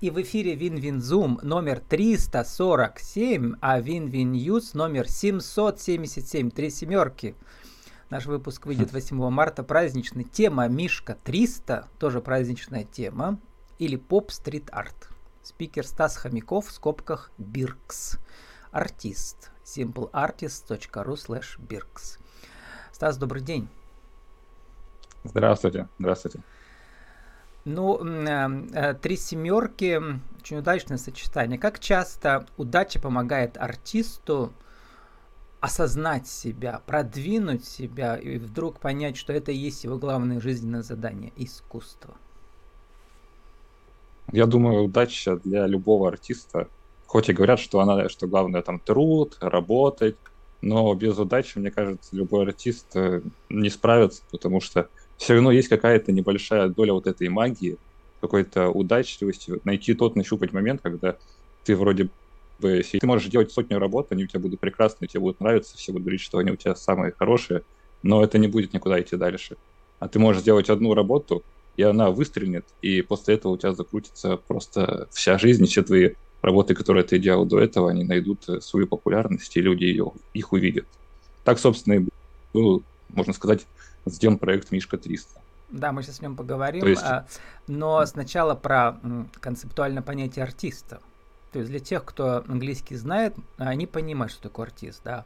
И в эфире Win-Win Zoom номер 347, а Win-Win News номер 777. Три семерки. Наш выпуск выйдет 8 марта, праздничный. Тема Мишка 300, тоже праздничная тема. Или поп-стрит-арт. Спикер Стас Хомяков в скобках Биркс. Артист. simpleartist.ru slash Birks. Стас, добрый день. Здравствуйте, здравствуйте. Ну, э, э, три семерки, очень удачное сочетание. Как часто удача помогает артисту осознать себя, продвинуть себя и вдруг понять, что это и есть его главное жизненное задание – искусство? Я думаю, удача для любого артиста, хоть и говорят, что она, что главное там труд, работать, но без удачи, мне кажется, любой артист э, не справится, потому что все равно есть какая-то небольшая доля вот этой магии, какой-то удачливости, найти тот, нащупать момент, когда ты вроде бы, ты можешь делать сотню работ, они у тебя будут прекрасные, тебе будут нравиться, все будут говорить, что они у тебя самые хорошие, но это не будет никуда идти дальше. А ты можешь сделать одну работу, и она выстрелит, и после этого у тебя закрутится просто вся жизнь, все твои работы, которые ты делал до этого, они найдут свою популярность, и люди ее, их увидят. Так, собственно, и был, можно сказать, сделан проект Мишка 300. Да, мы сейчас о нем поговорим, есть... А, но сначала про концептуальное понятие артиста. То есть для тех, кто английский знает, они понимают, что такое артист, да.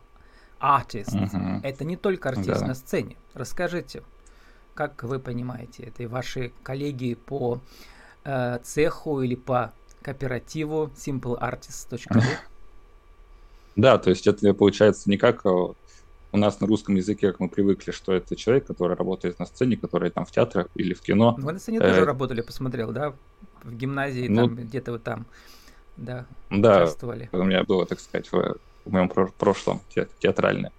Артист. Uh-huh. Это не только артист да. на сцене. Расскажите, как вы понимаете это и ваши коллеги по э, цеху или по кооперативу simpleartist.ru? Да, то есть это получается не как э, у нас на русском языке, как мы привыкли, что это человек, который работает на сцене, который там в театрах или в кино. Вы на сцене э, тоже работали, посмотрел, да? В гимназии, ну, там где-то вот там, да, да, участвовали. у меня было, так сказать, в, в моем прошлом те, театральное.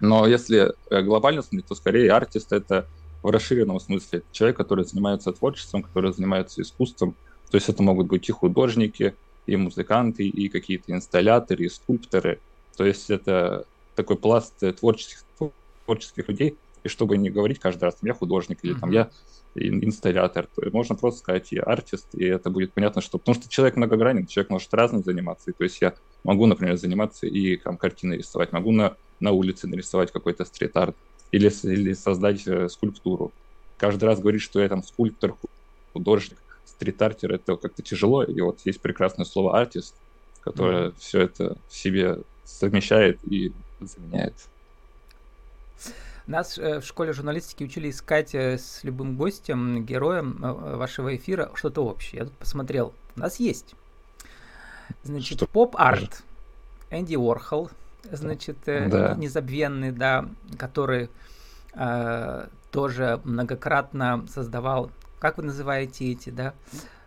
Но если э, глобально смотреть, то скорее артист это в расширенном смысле человек, который занимается творчеством, который занимается искусством. То есть это могут быть и художники, и музыканты, и какие-то инсталляторы, и скульпторы. То есть это такой пласт э, творческих, творческих людей, и чтобы не говорить каждый раз, я художник или там я инсталлятор, то можно просто сказать я артист, и это будет понятно, что... Потому что человек многогранен, человек может разным заниматься, и, то есть я могу, например, заниматься и там картины рисовать, могу на, на улице нарисовать какой-то стрит-арт, или, или создать э, скульптуру. Каждый раз говорить, что я там скульптор, художник, стрит-артер, это как-то тяжело, и вот есть прекрасное слово артист, которое mm-hmm. все это в себе совмещает и заменяет. Нас э, в школе журналистики учили искать э, с любым гостем, героем э, вашего эфира что-то общее. Я тут посмотрел. У нас есть. Значит, поп-арт. Энди Уорхол, значит, да. незабвенный, да, который э, тоже многократно создавал, как вы называете эти, да,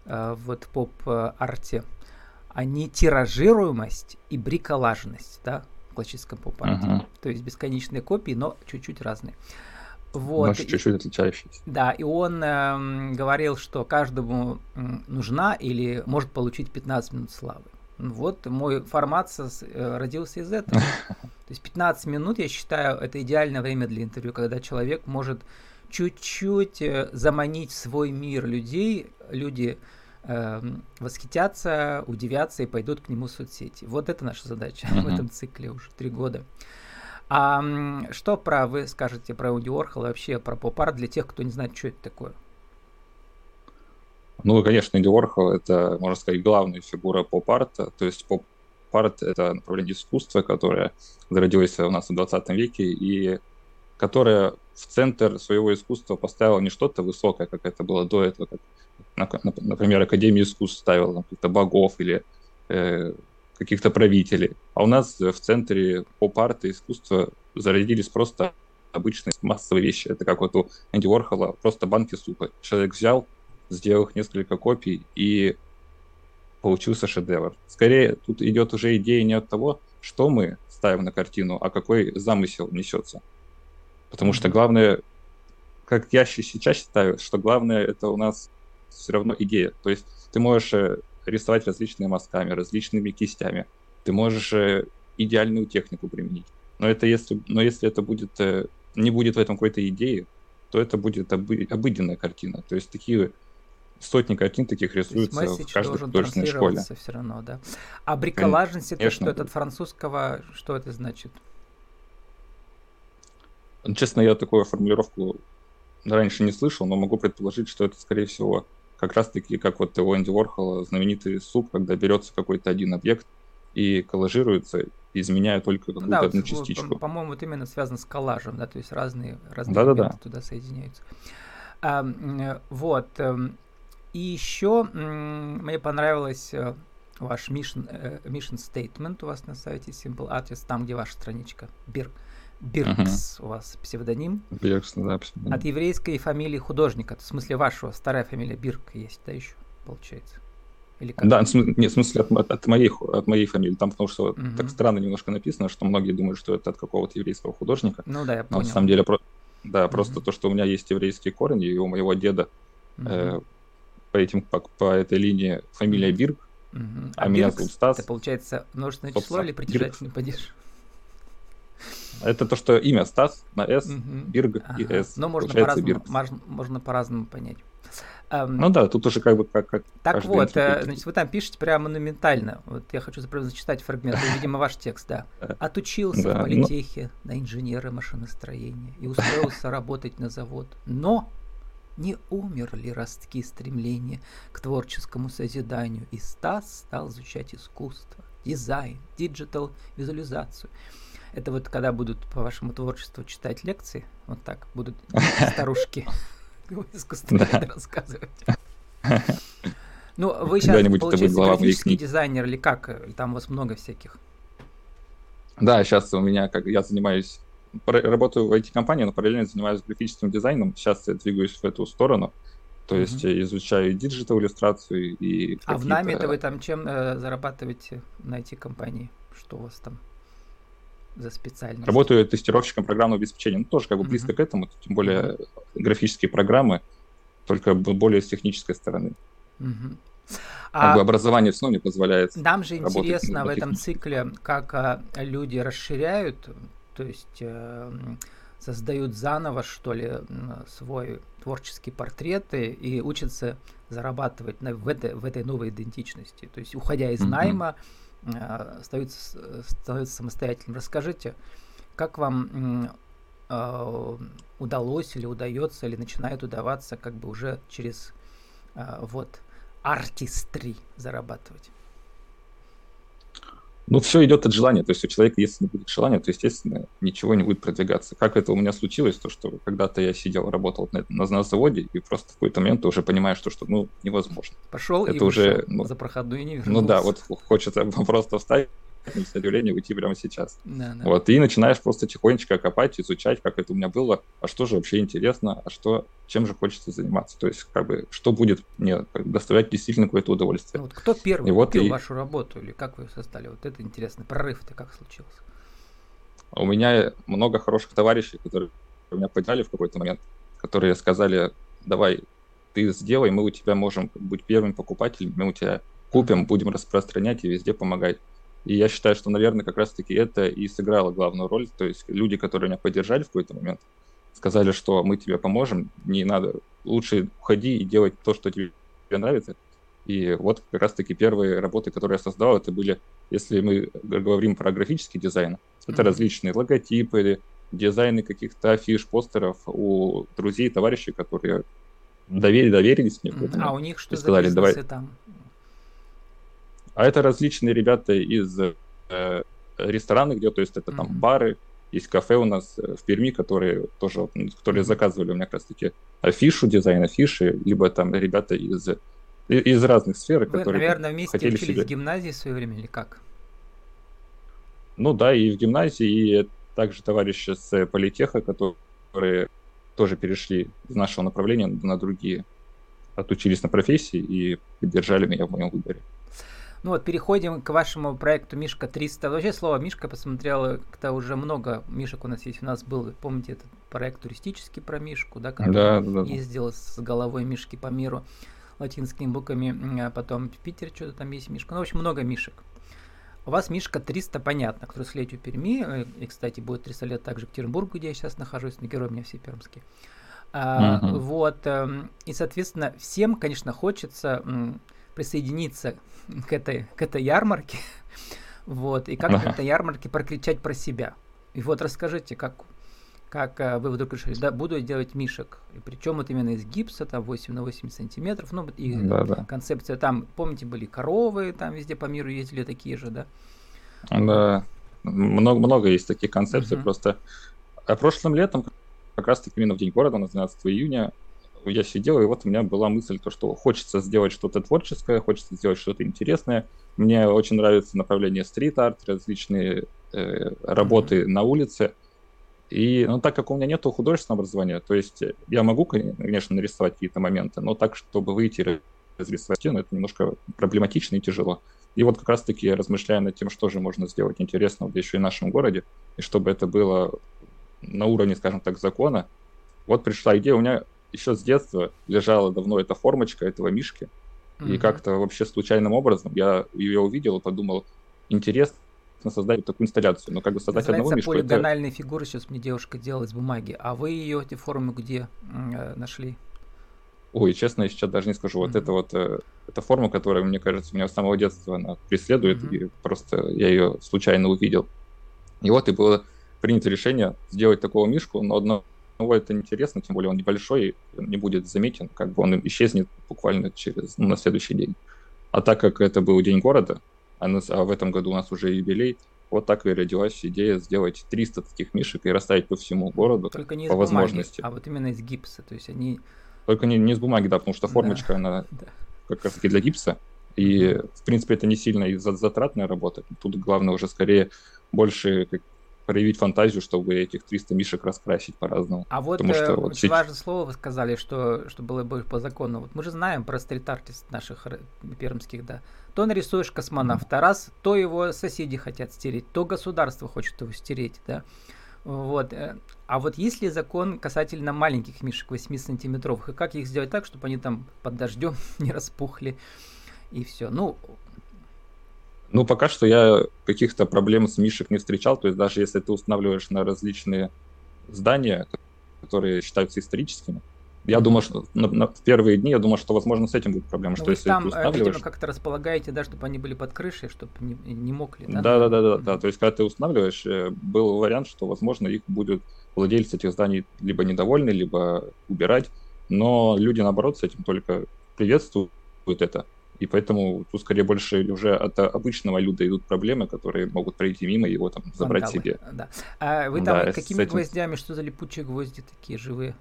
э, вот поп-арте, они тиражируемость и бриколажность, да, классическом поп-арте. Uh-huh. То есть бесконечные копии, но чуть-чуть разные. Вот. Может, чуть-чуть отличающиеся. Да, и он э, говорил, что каждому нужна или может получить 15 минут славы. Вот мой формат э, родился из этого. То есть 15 минут, я считаю, это идеальное время для интервью, когда человек может чуть-чуть э, заманить в свой мир людей, люди э, восхитятся, удивятся и пойдут к нему в соцсети. Вот это наша задача uh-huh. в этом цикле уже три года. А что про вы скажете про Уди Орхола, вообще про поп-арт для тех, кто не знает, что это такое? Ну, конечно, Энди Уорхол — это, можно сказать, главная фигура поп-арта. То есть поп-арт — это направление искусства, которое зародилось у нас в 20 веке и которое в центр своего искусства поставило не что-то высокое, как это было до этого, как например, Академия искусств ставила каких-то богов или э, каких-то правителей. А у нас в центре поп-арта искусства зародились просто обычные массовые вещи. Это как вот у Энди Уорхола, просто банки супа. Человек взял, сделал их несколько копий и получился шедевр. Скорее, тут идет уже идея не от того, что мы ставим на картину, а какой замысел несется. Потому что главное, как я сейчас считаю, что главное это у нас все равно идея. То есть ты можешь э, рисовать различными мазками, различными кистями. Ты можешь э, идеальную технику применить. Но это если, но если это будет, э, не будет в этом какой-то идеи, то это будет обы, обыденная картина. То есть такие сотни картин таких рисуются в каждой художественной школе. все равно, да. А бриколажность, это что, это от французского, что это значит? Честно, я такую формулировку раньше не слышал, но могу предположить, что это, скорее всего, как раз-таки, как вот у Энди Уорхола знаменитый суп, когда берется какой-то один объект и коллажируется, изменяя только какую-то да, одну частичку. По-моему, это именно связано с коллажем, да, то есть разные, разные да, да, да. туда соединяются. А, вот. Эм, и еще мне понравилось э, ваш mission, э, mission statement у вас на сайте Simple Artist, там, где ваша страничка, Бирк. Биркс uh-huh. у вас псевдоним. Биркс, да, псевдоним. От еврейской фамилии художника. В смысле вашего, старая фамилия Бирк есть, да, еще, получается? Или как? Да, нет, в смысле от, от, моей, от моей фамилии. Там потому что uh-huh. так странно немножко написано, что многие думают, что это от какого-то еврейского художника. Ну да, я понял. Но на самом деле, про... да, uh-huh. просто то, что у меня есть еврейские корни, и у моего деда uh-huh. э, по, этим, по, по этой линии фамилия Бирк, uh-huh. а, а меня зовут Стас. Это получается множественное число или притяжательный падеж? Это то, что имя Стас на С, угу. Бирг ага. и С. Но можно по-разному, можно, по-разному понять. Ну да, тут уже как бы как, как Так вот, э, значит, вы там пишете прямо монументально. Вот я хочу зачитать фрагмент, видимо, ваш текст, да. Отучился да, в ну политехе но... на инженера машиностроения и устроился работать на завод. Но не умерли ростки стремления к творческому созиданию, и Стас стал изучать искусство, дизайн, digital, визуализацию – это вот когда будут по вашему творчеству читать лекции, вот так будут старушки искусствоведы рассказывать. Ну, вы сейчас, получается, графический дизайнер или как? Там у вас много всяких. Да, сейчас у меня, как я занимаюсь, работаю в IT-компании, но параллельно занимаюсь графическим дизайном. Сейчас я двигаюсь в эту сторону. То есть mm-hmm. изучаю digital иллюстрацию и. А в нами это вы там чем э, зарабатываете на IT-компании? Что у вас там? За специальность? Работаю тестировщиком программного обеспечения. Ну, тоже как бы близко uh-huh. к этому, тем более uh-huh. графические программы, только более с технической стороны. Как а бы образование все равно не позволяет. Нам же интересно в этом цикле, как а, люди расширяют, то есть э, создают заново, что ли, свой творческий портрет и, и учатся зарабатывать на, в, этой, в этой новой идентичности. То есть, уходя из mm-hmm. найма, становится, становится самостоятельным. Расскажите, как вам э, удалось или удается, или начинает удаваться как бы уже через э, вот артистри зарабатывать? Ну, все идет от желания. То есть у человека, если не будет желания, то, естественно, ничего не будет продвигаться. Как это у меня случилось, то, что когда-то я сидел, работал на, на, на заводе, и просто в какой-то момент ты уже понимаешь, что, что ну, невозможно. Пошел это и уже, ну, за проходную не вернулся. Ну да, вот хочется просто встать с удивления уйти прямо сейчас. Да, да. Вот, и начинаешь просто тихонечко копать, изучать, как это у меня было, а что же вообще интересно, а что, чем же хочется заниматься. То есть, как бы, что будет мне доставлять действительно какое-то удовольствие. Вот кто первый и купил вот и... вашу работу, или как вы создали? Вот это интересно. Прорыв-то как случился? У меня много хороших товарищей, которые меня подняли в какой-то момент, которые сказали, давай, ты сделай, мы у тебя можем быть первым покупателем, мы у тебя купим, будем распространять и везде помогать. И я считаю, что, наверное, как раз-таки это и сыграло главную роль. То есть люди, которые меня поддержали в какой-то момент, сказали, что мы тебе поможем, не надо, лучше уходи и делать то, что тебе нравится. И вот как раз-таки первые работы, которые я создал, это были, если мы говорим про графический дизайн, это mm-hmm. различные логотипы, дизайны каких-то афиш, постеров у друзей, товарищей, которые доверили, доверились мне. Mm-hmm. А у них что сказали, давай, там? А это различные ребята из э, ресторана, где, то есть это mm-hmm. там бары, есть кафе у нас э, в Перми, которые тоже, которые заказывали у меня как раз таки афишу, дизайн афиши, либо там ребята из, из разных сфер, Вы, которые наверное, вместе хотели учились себе... в гимназии в свое время или как? Ну да, и в гимназии, и также товарищи с политеха, которые тоже перешли из нашего направления на другие, отучились на профессии и поддержали меня в моем выборе. Ну вот, переходим к вашему проекту Мишка 300. Вообще слово Мишка посмотрела, как-то уже много Мишек у нас есть. У нас был, помните, этот проект туристический про Мишку, да, который да, да, ездил с головой Мишки по миру латинскими буквами, а потом в Питере что-то там есть Мишка. Ну, в общем, много Мишек. У вас Мишка 300, понятно, который с летью Перми, э, и, кстати, будет 300 лет также в Петербургу, где я сейчас нахожусь, на герой у меня все пермские. А, угу. Вот, эм, и, соответственно, всем, конечно, хочется присоединиться к этой, к этой ярмарке, вот, и как на этой ярмарке прокричать про себя. И вот расскажите, как, как э, вы вдруг решили, да, буду делать мишек. И причем вот именно из гипса, там 8 на 8 сантиметров. Ну, и да, да. концепция там, помните, были коровы, там везде по миру ездили такие же, да? Да, много, много есть таких концепций. Угу. Просто а прошлым летом, как раз таки именно в День города, на 12 июня, я сидел, и вот у меня была мысль, то, что хочется сделать что-то творческое, хочется сделать что-то интересное. Мне очень нравится направление стрит-арт, различные э, работы mm-hmm. на улице. И, ну, так как у меня нет художественного образования, то есть я могу, конечно, нарисовать какие-то моменты, но так, чтобы выйти разрисовать стену, это немножко проблематично и тяжело. И вот как раз-таки размышляя над тем, что же можно сделать интересного еще и в нашем городе, и чтобы это было на уровне, скажем так, закона, вот пришла идея, у меня еще с детства лежала давно эта формочка этого мишки. Mm-hmm. И как-то вообще случайным образом я ее увидел и подумал, интересно создать такую инсталляцию. Но как бы создать одного мишку... полигональные это... фигуры сейчас мне девушка делала из бумаги. А вы ее, эти формы, где э, нашли? Ой, честно, я сейчас даже не скажу. Mm-hmm. Вот это вот, э, эта форма, которая, мне кажется, меня с самого детства она преследует, mm-hmm. и просто я ее случайно увидел. И вот и было принято решение сделать такого мишку, но одно него это интересно, тем более он небольшой, не будет заметен, как бы он исчезнет буквально через, ну, на следующий день. А так как это был День города, а, нас, а в этом году у нас уже юбилей, вот так и родилась идея сделать 300 таких мишек и расставить по всему городу Только не по из возможности. Бумаги, а вот именно из гипса, то есть они... Только не, не из бумаги, да, потому что формочка, да, она да. как раз таки для гипса, и, в принципе, это не сильно и затратная работа. Тут главное уже скорее больше проявить фантазию, чтобы этих 300 мишек раскрасить по-разному. А вот, Потому что, э, вот очень сейчас... важное слово вы сказали, что, что было бы по закону. Вот мы же знаем про стрит-артист наших пермских, да. То нарисуешь космонавта mm-hmm. раз, то его соседи хотят стереть, то государство хочет его стереть, да. Вот. Э, а вот есть ли закон касательно маленьких мишек 8 сантиметровых, и как их сделать так, чтобы они там под дождем не распухли, и все. Ну, ну, пока что я каких-то проблем с мишек не встречал. То есть даже если ты устанавливаешь на различные здания, которые считаются историческими, я думаю, что на, на, в первые дни я думаю, что, возможно, с этим будет проблема. Ну, что если там, ты э, устанавливаешь... видимо, как-то располагаете, да, чтобы они были под крышей, чтобы не, не мокли, да? Да, да, да, да, да. То есть, когда ты устанавливаешь, э, был вариант, что, возможно, их будут владельцы этих зданий либо недовольны, либо убирать. Но люди, наоборот, с этим только приветствуют это и поэтому тут скорее больше уже от обычного люда идут проблемы, которые могут пройти мимо и его там забрать Вандалы, себе. Да. А вы там да, какими этим... гвоздями, что за липучие гвозди такие живые?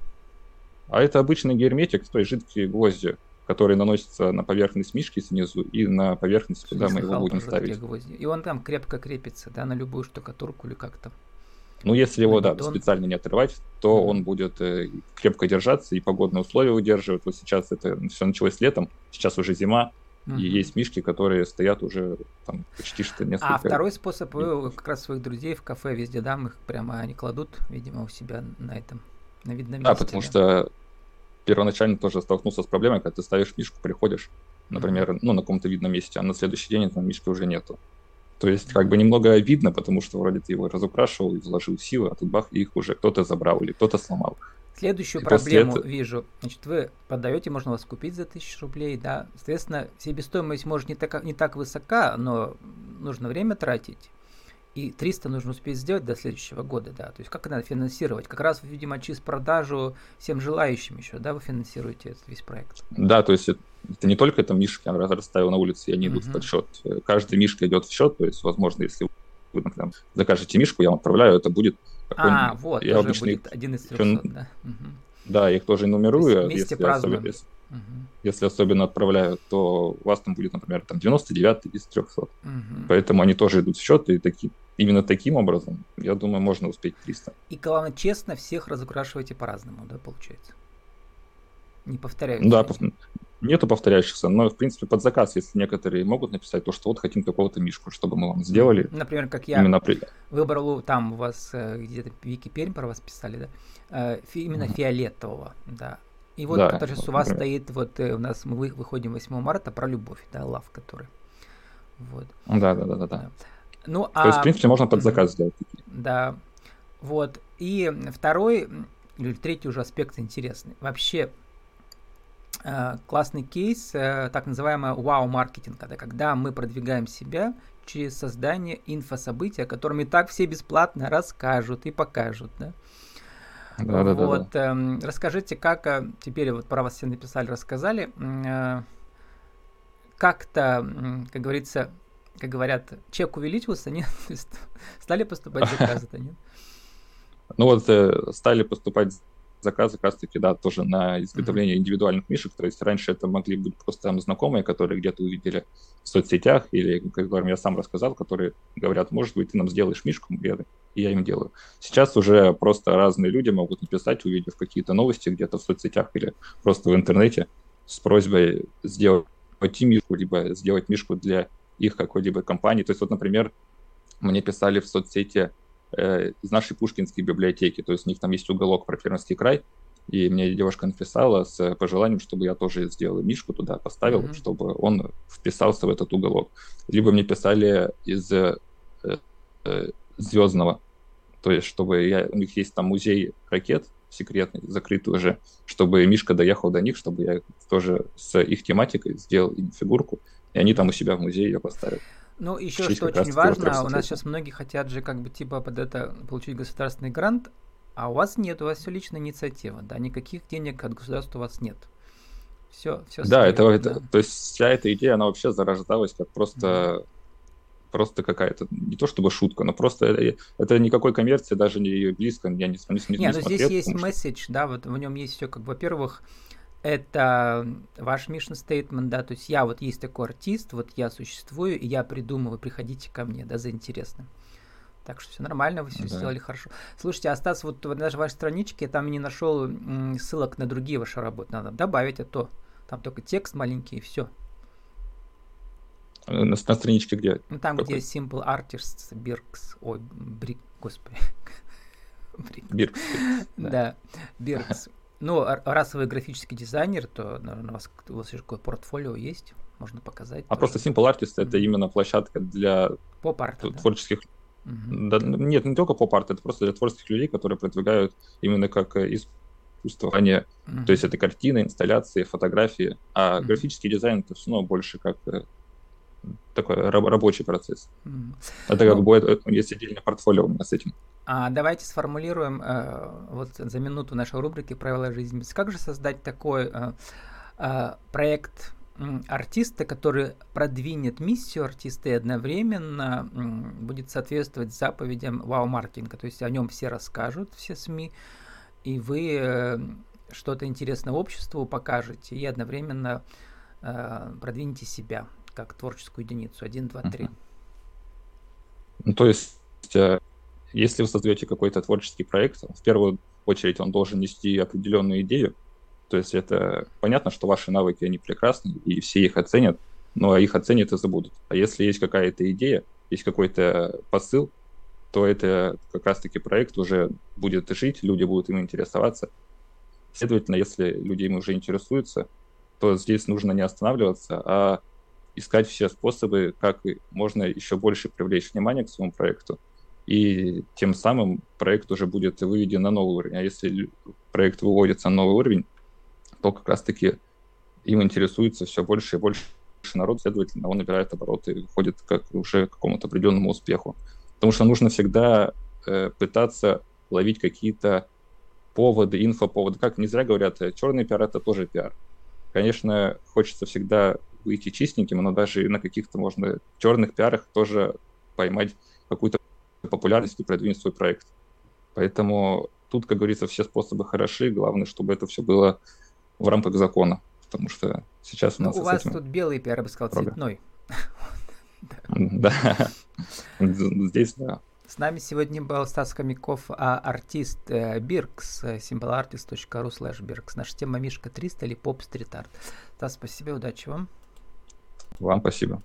А это обычный герметик, то есть жидкие гвозди, которые наносятся на поверхность мишки снизу и на поверхность, куда мы его будем ставить. Гвозди. И он там крепко крепится, да, на любую штукатурку или как то Ну, если его, да, специально не отрывать, то mm-hmm. он будет э, крепко держаться и погодные условия удерживать. Вот сейчас это все началось летом, сейчас уже зима, И есть мишки, которые стоят уже там почти что несколько... А второй способ, вы как раз своих друзей в кафе везде, да, их прямо они кладут, видимо, у себя на этом, на видном месте. Да, потому что первоначально тоже столкнулся с проблемой, когда ты ставишь мишку, приходишь, например, uh-huh. ну, на каком-то видном месте, а на следующий день там мишки уже нету. То есть, как бы немного видно, потому что вроде ты его разукрашивал и вложил силы, а тут бах, их уже кто-то забрал или кто-то сломал. Следующую и проблему этого... вижу. Значит, вы подаете, можно вас купить за тысячу рублей, да. Соответственно, себестоимость может не так, не так высока, но нужно время тратить. И 300 нужно успеть сделать до следующего года, да. То есть как надо финансировать? Как раз, видимо, через продажу всем желающим еще, да, вы финансируете этот весь проект. Да, то есть это, это не только там мишки я расставил на улице, и они идут uh-huh. в подсчет. Каждая мишка идет в счет, то есть, возможно, если вы, например, закажете мишку, я вам отправляю, это будет а, вот, я обычно будет один из 300, еще... да. Угу. Да, их тоже нумерую. Вместе если особенно, если, угу. если особенно отправляю, то у вас там будет, например, там 99 из 300. Угу. Поэтому они тоже идут в счет, и такие, именно таким образом, я думаю, можно успеть 300. И главное, честно, всех разукрашиваете по-разному, да, получается? Не повторяются. Да, пов... нету повторяющихся, но, в принципе, под заказ, если некоторые могут написать, то, что вот хотим такого-то мишку, чтобы мы вам сделали. Например, как я именно при... выбрал, там у вас э, где-то Вики Пермь про вас писали, да, э, именно mm-hmm. фиолетового, да. И вот, да, который у вас например. стоит, вот э, у нас мы выходим 8 марта про любовь, да, лав, который. Вот. Да, да, да, да, да. Ну, а... То есть, в принципе, можно под заказ сделать. Да. Вот. И второй или третий уже аспект интересный. Вообще, классный кейс, э, так называемый вау-маркетинг, это когда мы продвигаем себя через создание инфособытия, о котором и так все бесплатно расскажут и покажут, да. Да, да, вот, да, да. Э, расскажите, как э, теперь вот про вас все написали, рассказали, э, как-то, как говорится, как говорят, чек увеличился, нет? стали поступать заказы-то, нет? Ну вот э, стали поступать заказы как раз-таки, да, тоже на изготовление индивидуальных мишек. То есть раньше это могли быть просто там знакомые, которые где-то увидели в соцсетях, или, как говорим, я сам рассказал, которые говорят, может быть, ты нам сделаешь мишку, и я им делаю. Сейчас уже просто разные люди могут написать, увидев какие-то новости где-то в соцсетях или просто в интернете с просьбой сделать мишку, либо сделать мишку для их какой-либо компании. То есть вот, например, мне писали в соцсети э, из нашей Пушкинской библиотеки, то есть у них там есть уголок про Пермский край, и мне девушка написала с пожеланием, чтобы я тоже сделал мишку туда, поставил, mm-hmm. чтобы он вписался в этот уголок. Либо мне писали из э, э, Звездного, то есть чтобы я, у них есть там музей ракет секретный, закрытый уже, чтобы Мишка доехал до них, чтобы я тоже с их тематикой сделал им фигурку, и они там у себя в музее ее поставят. Ну, еще что очень важно, у нас сейчас многие хотят же как бы типа под это получить государственный грант, а у вас нет, у вас все личная инициатива, да, никаких денег от государства у вас нет. Все, все. Да, это, да. это, то есть вся эта идея, она вообще зарождалась как просто, mm просто какая-то не то чтобы шутка, но просто это, это никакой коммерции даже не близко, я не, не, не, не ну здесь есть месседж, да, вот в нем есть все, как, во-первых, это ваш mission statement, да, то есть я вот есть такой артист, вот я существую, и я придумываю, приходите ко мне, да, за интересным. Так что все нормально, вы все да. сделали хорошо. Слушайте, а Стас, вот даже вашей страничке я там не нашел ссылок на другие ваши работы. Надо добавить, а то там только текст маленький и все. На, на страничке где? Ну там, Какой? где Simple Artists, Birks, ой, Брик, господи. Биркс. Да, Биркс. Ну, раз вы графический дизайнер, то, наверное, у вас, у вас какое портфолио есть, можно показать. А тоже. просто Simple Artist mm-hmm. это именно площадка для поп-арта, творческих... Mm-hmm. Да, нет, не только поп-арт, это просто для творческих людей, которые продвигают именно как э, искусство, а не... Mm-hmm. То есть это картины, инсталляции, фотографии, а mm-hmm. графический дизайн это все равно больше как э, такой рабочий процесс. Mm-hmm. Это как ну, бы есть отдельное портфолио у меня с этим. А давайте сформулируем э, вот за минуту нашей рубрики «Правила жизни». Как же создать такой э, э, проект артиста, который продвинет миссию артиста и одновременно будет соответствовать заповедям вау-маркетинга. То есть о нем все расскажут, все СМИ, и вы э, что-то интересное обществу покажете и одновременно э, продвинете себя как творческую единицу. Один, два, три. Ну, то есть э, если вы создаете какой-то творческий проект, в первую очередь он должен нести определенную идею. То есть это понятно, что ваши навыки, они прекрасны, и все их оценят, но их оценят и забудут. А если есть какая-то идея, есть какой-то посыл, то это как раз-таки проект уже будет жить, люди будут им интересоваться. Следовательно, если люди им уже интересуются, то здесь нужно не останавливаться, а искать все способы, как можно еще больше привлечь внимание к своему проекту, и тем самым проект уже будет выведен на новый уровень. А если проект выводится на новый уровень, то как раз-таки им интересуется все больше и больше народ, следовательно, он набирает обороты и выходит как уже к какому-то определенному успеху. Потому что нужно всегда э, пытаться ловить какие-то поводы, инфоповоды. Как не зря говорят, черный пиар — это тоже пиар. Конечно, хочется всегда выйти чистеньким, но даже на каких-то можно черных пиарах тоже поймать какую-то популярность и продвинуть свой проект. Поэтому тут, как говорится, все способы хороши, главное, чтобы это все было в рамках закона, потому что сейчас у нас... Ну, у вас тут белый пиар, я бы сказал, Правда. цветной. Да, здесь да. С нами сегодня был Стас Хомяков, а артист э, Биркс, simpleartist.ru slash Биркс. Наша тема Мишка 300 или поп стрит арт. Стас, спасибо, удачи вам. Вам спасибо.